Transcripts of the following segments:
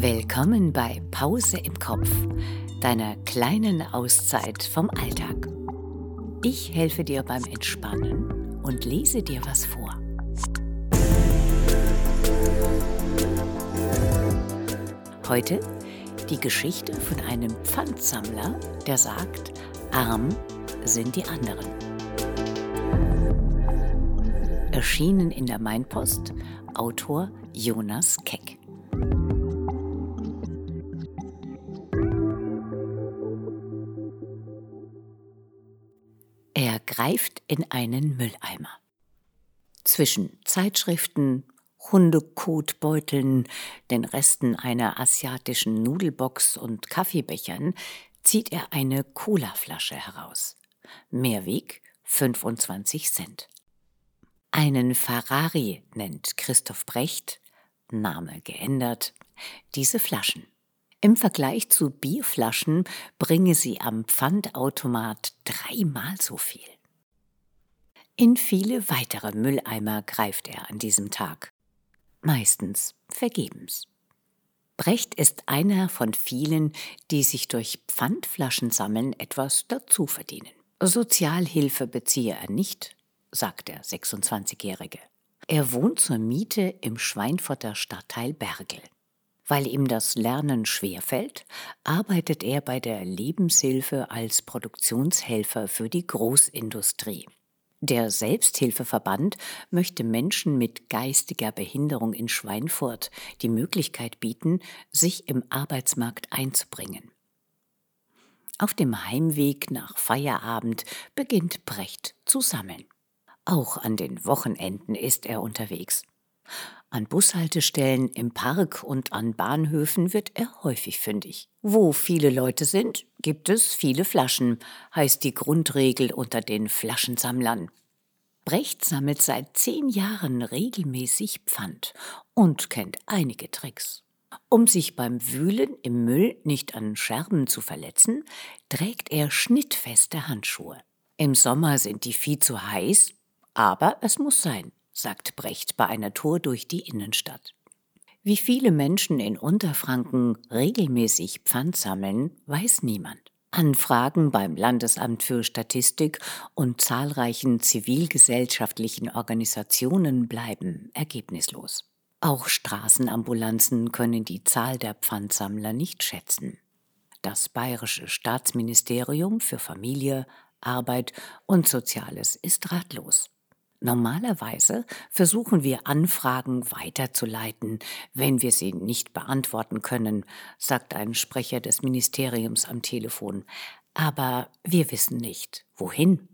Willkommen bei Pause im Kopf, deiner kleinen Auszeit vom Alltag. Ich helfe dir beim Entspannen und lese dir was vor. Heute die Geschichte von einem Pfandsammler, der sagt, arm sind die anderen. Erschienen in der Mainpost, Autor Jonas Keck. Greift in einen Mülleimer. Zwischen Zeitschriften, Hundekotbeuteln, den Resten einer asiatischen Nudelbox und Kaffeebechern zieht er eine Colaflasche heraus. Mehrweg 25 Cent. Einen Ferrari nennt Christoph Brecht, Name geändert, diese Flaschen. Im Vergleich zu Bierflaschen bringe sie am Pfandautomat dreimal so viel. In viele weitere Mülleimer greift er an diesem Tag. Meistens vergebens. Brecht ist einer von vielen, die sich durch Pfandflaschensammeln etwas dazu verdienen. Sozialhilfe beziehe er nicht, sagt der 26-Jährige. Er wohnt zur Miete im Schweinfurter Stadtteil Bergel. Weil ihm das Lernen schwerfällt, arbeitet er bei der Lebenshilfe als Produktionshelfer für die Großindustrie. Der Selbsthilfeverband möchte Menschen mit geistiger Behinderung in Schweinfurt die Möglichkeit bieten, sich im Arbeitsmarkt einzubringen. Auf dem Heimweg nach Feierabend beginnt Brecht zu sammeln. Auch an den Wochenenden ist er unterwegs. An Bushaltestellen, im Park und an Bahnhöfen wird er häufig fündig. Wo viele Leute sind, gibt es viele Flaschen, heißt die Grundregel unter den Flaschensammlern. Brecht sammelt seit zehn Jahren regelmäßig Pfand und kennt einige Tricks. Um sich beim Wühlen im Müll nicht an Scherben zu verletzen, trägt er schnittfeste Handschuhe. Im Sommer sind die viel zu heiß, aber es muss sein, sagt Brecht bei einer Tour durch die Innenstadt. Wie viele Menschen in Unterfranken regelmäßig Pfand sammeln, weiß niemand. Anfragen beim Landesamt für Statistik und zahlreichen zivilgesellschaftlichen Organisationen bleiben ergebnislos. Auch Straßenambulanzen können die Zahl der Pfandsammler nicht schätzen. Das Bayerische Staatsministerium für Familie, Arbeit und Soziales ist ratlos. Normalerweise versuchen wir Anfragen weiterzuleiten, wenn wir sie nicht beantworten können, sagt ein Sprecher des Ministeriums am Telefon. Aber wir wissen nicht, wohin.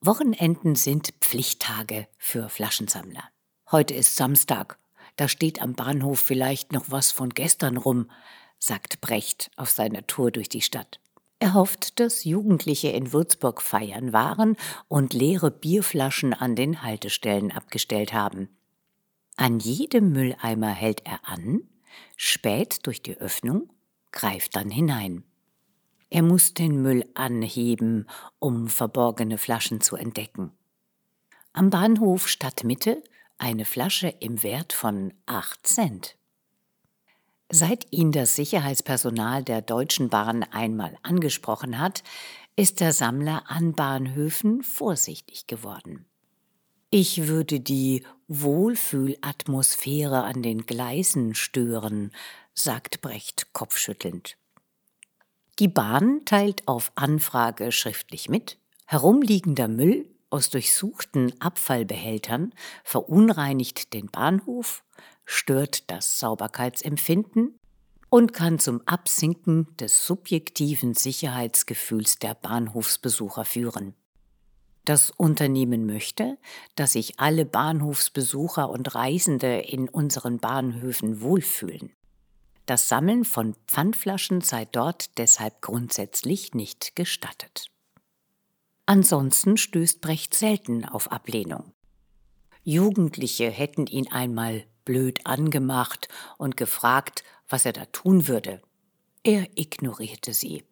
Wochenenden sind Pflichttage für Flaschensammler. Heute ist Samstag. Da steht am Bahnhof vielleicht noch was von gestern rum, sagt Brecht auf seiner Tour durch die Stadt. Er hofft, dass Jugendliche in Würzburg feiern waren und leere Bierflaschen an den Haltestellen abgestellt haben. An jedem Mülleimer hält er an, späht durch die Öffnung, greift dann hinein. Er muss den Müll anheben, um verborgene Flaschen zu entdecken. Am Bahnhof Stadtmitte eine Flasche im Wert von 8 Cent. Seit ihn das Sicherheitspersonal der Deutschen Bahn einmal angesprochen hat, ist der Sammler an Bahnhöfen vorsichtig geworden. Ich würde die Wohlfühlatmosphäre an den Gleisen stören, sagt Brecht kopfschüttelnd. Die Bahn teilt auf Anfrage schriftlich mit, herumliegender Müll aus durchsuchten Abfallbehältern verunreinigt den Bahnhof, stört das Sauberkeitsempfinden und kann zum Absinken des subjektiven Sicherheitsgefühls der Bahnhofsbesucher führen. Das Unternehmen möchte, dass sich alle Bahnhofsbesucher und Reisende in unseren Bahnhöfen wohlfühlen. Das Sammeln von Pfandflaschen sei dort deshalb grundsätzlich nicht gestattet. Ansonsten stößt Brecht selten auf Ablehnung. Jugendliche hätten ihn einmal blöd angemacht und gefragt, was er da tun würde. Er ignorierte sie.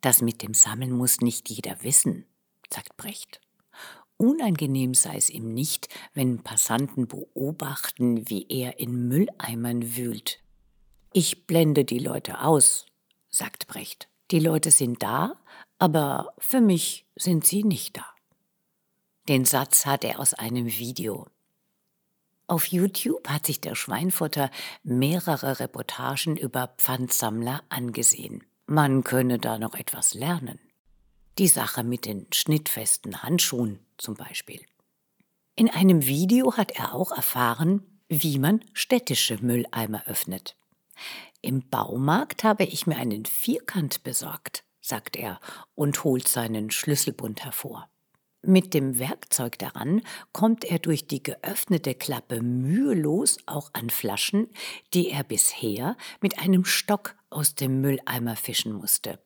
Das mit dem Sammeln muss nicht jeder wissen, sagt Brecht. Unangenehm sei es ihm nicht, wenn Passanten beobachten, wie er in Mülleimern wühlt. Ich blende die Leute aus, sagt Brecht. Die Leute sind da, aber für mich sind sie nicht da. Den Satz hat er aus einem Video. Auf YouTube hat sich der Schweinfurter mehrere Reportagen über Pfandsammler angesehen. Man könne da noch etwas lernen. Die Sache mit den schnittfesten Handschuhen zum Beispiel. In einem Video hat er auch erfahren, wie man städtische Mülleimer öffnet. Im Baumarkt habe ich mir einen Vierkant besorgt, sagt er und holt seinen Schlüsselbund hervor. Mit dem Werkzeug daran kommt er durch die geöffnete Klappe mühelos auch an Flaschen, die er bisher mit einem Stock aus dem Mülleimer fischen musste.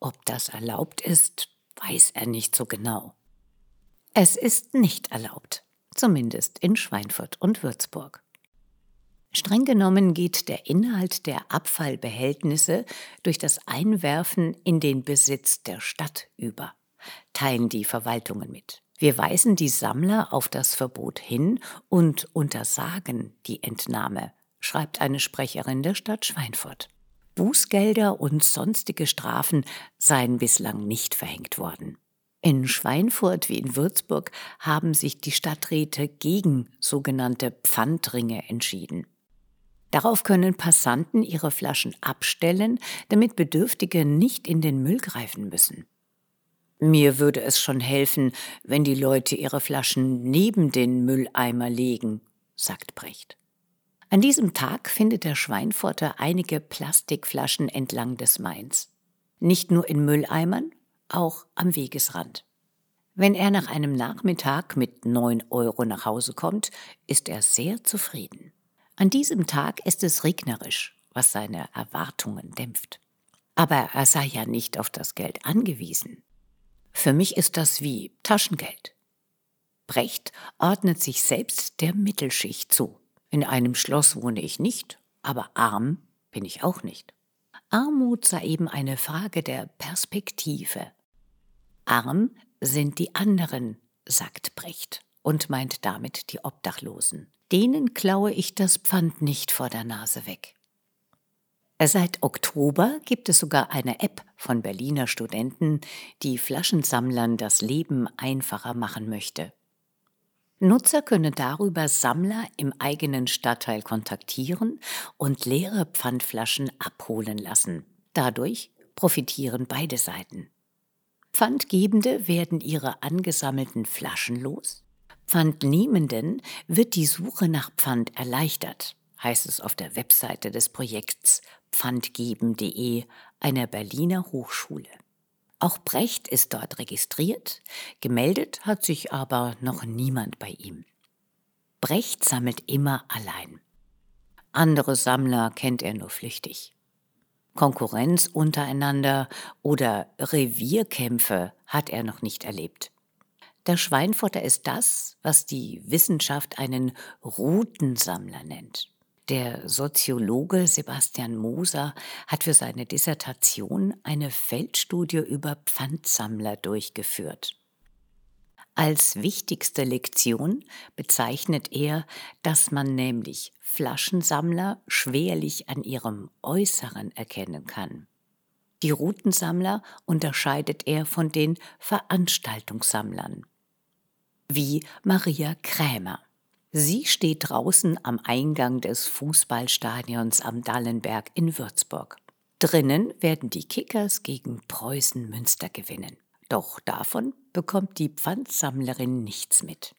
Ob das erlaubt ist, weiß er nicht so genau. Es ist nicht erlaubt, zumindest in Schweinfurt und Würzburg. Streng genommen geht der Inhalt der Abfallbehältnisse durch das Einwerfen in den Besitz der Stadt über teilen die Verwaltungen mit. Wir weisen die Sammler auf das Verbot hin und untersagen die Entnahme, schreibt eine Sprecherin der Stadt Schweinfurt. Bußgelder und sonstige Strafen seien bislang nicht verhängt worden. In Schweinfurt wie in Würzburg haben sich die Stadträte gegen sogenannte Pfandringe entschieden. Darauf können Passanten ihre Flaschen abstellen, damit Bedürftige nicht in den Müll greifen müssen. Mir würde es schon helfen, wenn die Leute ihre Flaschen neben den Mülleimer legen, sagt Brecht. An diesem Tag findet der Schweinfurter einige Plastikflaschen entlang des Mains. Nicht nur in Mülleimern, auch am Wegesrand. Wenn er nach einem Nachmittag mit neun Euro nach Hause kommt, ist er sehr zufrieden. An diesem Tag ist es regnerisch, was seine Erwartungen dämpft. Aber er sei ja nicht auf das Geld angewiesen. Für mich ist das wie Taschengeld. Brecht ordnet sich selbst der Mittelschicht zu. In einem Schloss wohne ich nicht, aber arm bin ich auch nicht. Armut sei eben eine Frage der Perspektive. Arm sind die anderen, sagt Brecht und meint damit die Obdachlosen. Denen klaue ich das Pfand nicht vor der Nase weg. Seit Oktober gibt es sogar eine App von Berliner Studenten, die Flaschensammlern das Leben einfacher machen möchte. Nutzer können darüber Sammler im eigenen Stadtteil kontaktieren und leere Pfandflaschen abholen lassen. Dadurch profitieren beide Seiten. Pfandgebende werden ihre angesammelten Flaschen los. Pfandnehmenden wird die Suche nach Pfand erleichtert, heißt es auf der Webseite des Projekts pfandgeben.de, einer Berliner Hochschule. Auch Brecht ist dort registriert, gemeldet hat sich aber noch niemand bei ihm. Brecht sammelt immer allein. Andere Sammler kennt er nur flüchtig. Konkurrenz untereinander oder Revierkämpfe hat er noch nicht erlebt. Der Schweinfurter ist das, was die Wissenschaft einen Routensammler nennt. Der Soziologe Sebastian Moser hat für seine Dissertation eine Feldstudie über Pfandsammler durchgeführt. Als wichtigste Lektion bezeichnet er, dass man nämlich Flaschensammler schwerlich an ihrem Äußeren erkennen kann. Die Routensammler unterscheidet er von den Veranstaltungssammlern, wie Maria Krämer. Sie steht draußen am Eingang des Fußballstadions am Dallenberg in Würzburg. Drinnen werden die Kickers gegen Preußen Münster gewinnen. Doch davon bekommt die Pfandsammlerin nichts mit.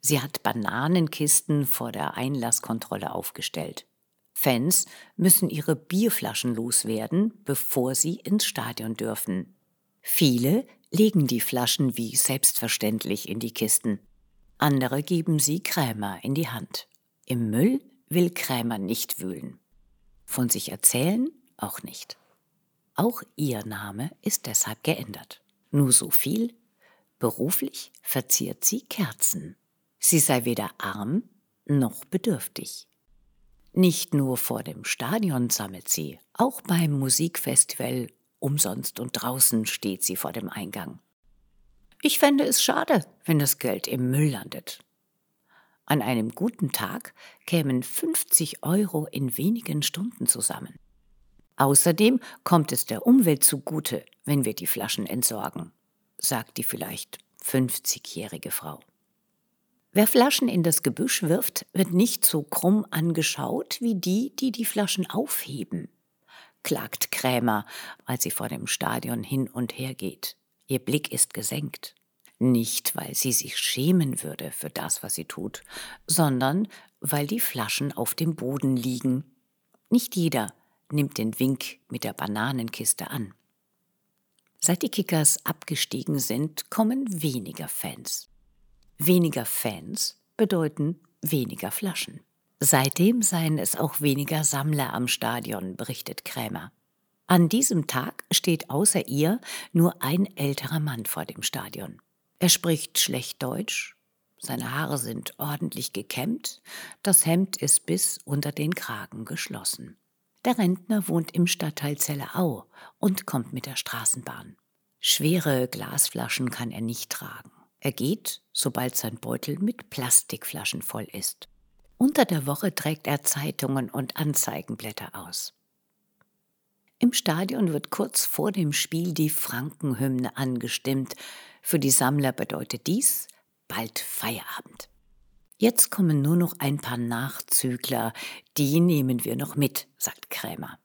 Sie hat Bananenkisten vor der Einlasskontrolle aufgestellt. Fans müssen ihre Bierflaschen loswerden, bevor sie ins Stadion dürfen. Viele legen die Flaschen wie selbstverständlich in die Kisten. Andere geben sie Krämer in die Hand. Im Müll will Krämer nicht wühlen. Von sich erzählen auch nicht. Auch ihr Name ist deshalb geändert. Nur so viel, beruflich verziert sie Kerzen. Sie sei weder arm noch bedürftig. Nicht nur vor dem Stadion sammelt sie, auch beim Musikfestival umsonst und draußen steht sie vor dem Eingang. Ich fände es schade, wenn das Geld im Müll landet. An einem guten Tag kämen 50 Euro in wenigen Stunden zusammen. Außerdem kommt es der Umwelt zugute, wenn wir die Flaschen entsorgen, sagt die vielleicht 50-jährige Frau. Wer Flaschen in das Gebüsch wirft, wird nicht so krumm angeschaut wie die, die die Flaschen aufheben, klagt Krämer, als sie vor dem Stadion hin und her geht. Ihr Blick ist gesenkt. Nicht, weil sie sich schämen würde für das, was sie tut, sondern weil die Flaschen auf dem Boden liegen. Nicht jeder nimmt den Wink mit der Bananenkiste an. Seit die Kickers abgestiegen sind, kommen weniger Fans. Weniger Fans bedeuten weniger Flaschen. Seitdem seien es auch weniger Sammler am Stadion, berichtet Krämer. An diesem Tag steht außer ihr nur ein älterer Mann vor dem Stadion. Er spricht schlecht Deutsch, seine Haare sind ordentlich gekämmt, das Hemd ist bis unter den Kragen geschlossen. Der Rentner wohnt im Stadtteil Zellerau und kommt mit der Straßenbahn. Schwere Glasflaschen kann er nicht tragen. Er geht, sobald sein Beutel mit Plastikflaschen voll ist. Unter der Woche trägt er Zeitungen und Anzeigenblätter aus. Im Stadion wird kurz vor dem Spiel die Frankenhymne angestimmt. Für die Sammler bedeutet dies bald Feierabend. Jetzt kommen nur noch ein paar Nachzügler, die nehmen wir noch mit, sagt Krämer.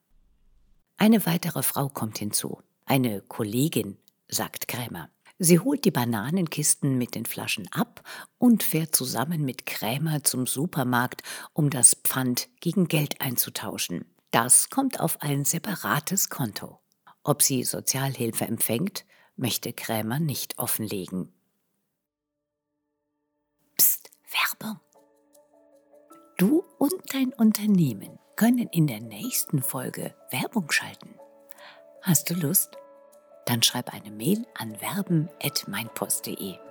Eine weitere Frau kommt hinzu, eine Kollegin, sagt Krämer. Sie holt die Bananenkisten mit den Flaschen ab und fährt zusammen mit Krämer zum Supermarkt, um das Pfand gegen Geld einzutauschen. Das kommt auf ein separates Konto. Ob sie Sozialhilfe empfängt, möchte Krämer nicht offenlegen. Psst, Werbung. Du und dein Unternehmen können in der nächsten Folge Werbung schalten. Hast du Lust? dann schreib eine Mail an werben.meinpost.de.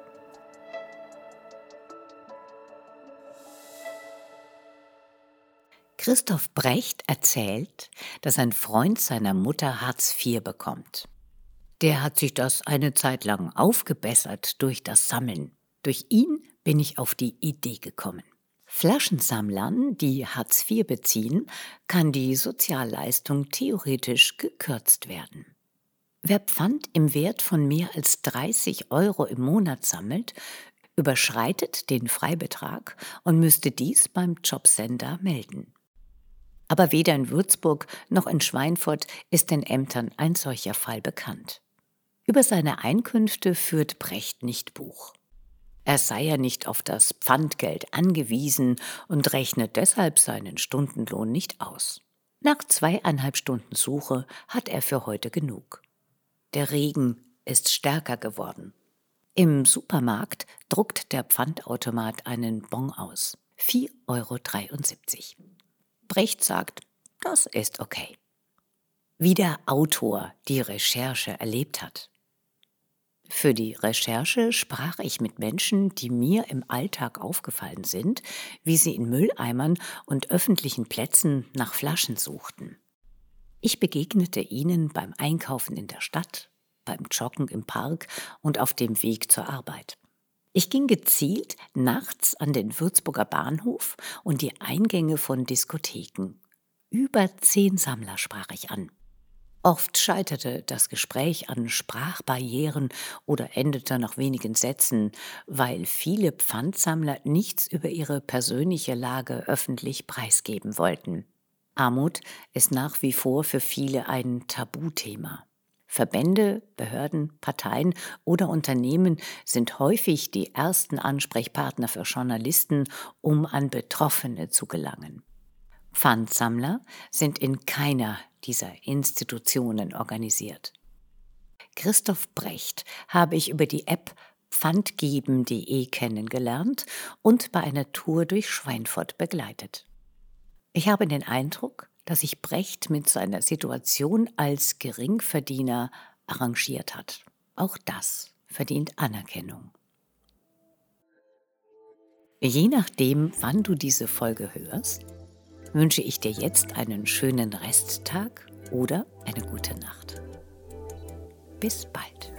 Christoph Brecht erzählt, dass ein Freund seiner Mutter Hartz IV bekommt. Der hat sich das eine Zeit lang aufgebessert durch das Sammeln. Durch ihn bin ich auf die Idee gekommen. Flaschensammlern, die Hartz IV beziehen, kann die Sozialleistung theoretisch gekürzt werden. Wer Pfand im Wert von mehr als 30 Euro im Monat sammelt, überschreitet den Freibetrag und müsste dies beim Jobcenter melden. Aber weder in Würzburg noch in Schweinfurt ist den Ämtern ein solcher Fall bekannt. Über seine Einkünfte führt Brecht nicht Buch. Er sei ja nicht auf das Pfandgeld angewiesen und rechnet deshalb seinen Stundenlohn nicht aus. Nach zweieinhalb Stunden Suche hat er für heute genug. Der Regen ist stärker geworden. Im Supermarkt druckt der Pfandautomat einen Bon aus. 4,73 Euro. Brecht sagt, das ist okay. Wie der Autor die Recherche erlebt hat. Für die Recherche sprach ich mit Menschen, die mir im Alltag aufgefallen sind, wie sie in Mülleimern und öffentlichen Plätzen nach Flaschen suchten. Ich begegnete ihnen beim Einkaufen in der Stadt, beim Joggen im Park und auf dem Weg zur Arbeit. Ich ging gezielt nachts an den Würzburger Bahnhof und die Eingänge von Diskotheken. Über zehn Sammler sprach ich an. Oft scheiterte das Gespräch an Sprachbarrieren oder endete nach wenigen Sätzen, weil viele Pfandsammler nichts über ihre persönliche Lage öffentlich preisgeben wollten. Armut ist nach wie vor für viele ein Tabuthema. Verbände, Behörden, Parteien oder Unternehmen sind häufig die ersten Ansprechpartner für Journalisten, um an Betroffene zu gelangen. Pfandsammler sind in keiner dieser Institutionen organisiert. Christoph Brecht habe ich über die App pfandgeben.de kennengelernt und bei einer Tour durch Schweinfurt begleitet. Ich habe den Eindruck, dass sich Brecht mit seiner Situation als Geringverdiener arrangiert hat. Auch das verdient Anerkennung. Je nachdem, wann du diese Folge hörst, wünsche ich dir jetzt einen schönen Resttag oder eine gute Nacht. Bis bald.